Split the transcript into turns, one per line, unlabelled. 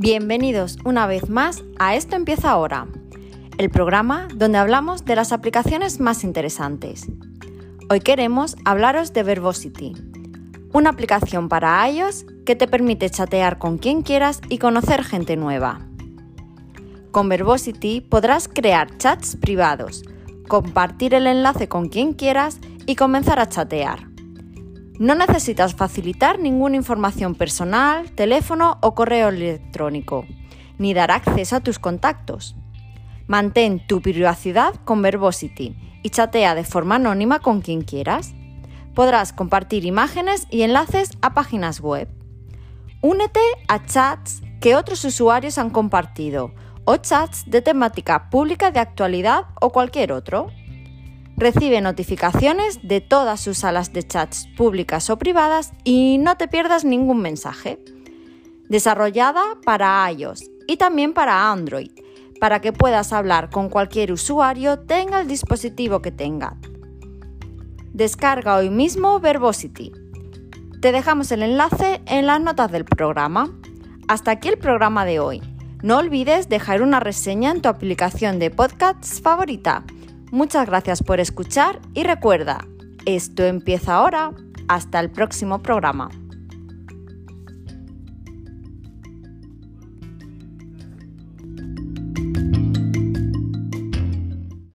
Bienvenidos una vez más a Esto empieza ahora, el programa donde hablamos de las aplicaciones más interesantes. Hoy queremos hablaros de Verbosity, una aplicación para iOS que te permite chatear con quien quieras y conocer gente nueva. Con Verbosity podrás crear chats privados, compartir el enlace con quien quieras y comenzar a chatear. No necesitas facilitar ninguna información personal, teléfono o correo electrónico, ni dar acceso a tus contactos. Mantén tu privacidad con Verbosity y chatea de forma anónima con quien quieras. Podrás compartir imágenes y enlaces a páginas web. Únete a chats que otros usuarios han compartido o chats de temática pública de actualidad o cualquier otro. Recibe notificaciones de todas sus salas de chats públicas o privadas y no te pierdas ningún mensaje. Desarrollada para iOS y también para Android, para que puedas hablar con cualquier usuario tenga el dispositivo que tenga. Descarga hoy mismo Verbosity. Te dejamos el enlace en las notas del programa. Hasta aquí el programa de hoy. No olvides dejar una reseña en tu aplicación de podcasts favorita Muchas gracias por escuchar y recuerda, esto empieza ahora. Hasta el próximo programa.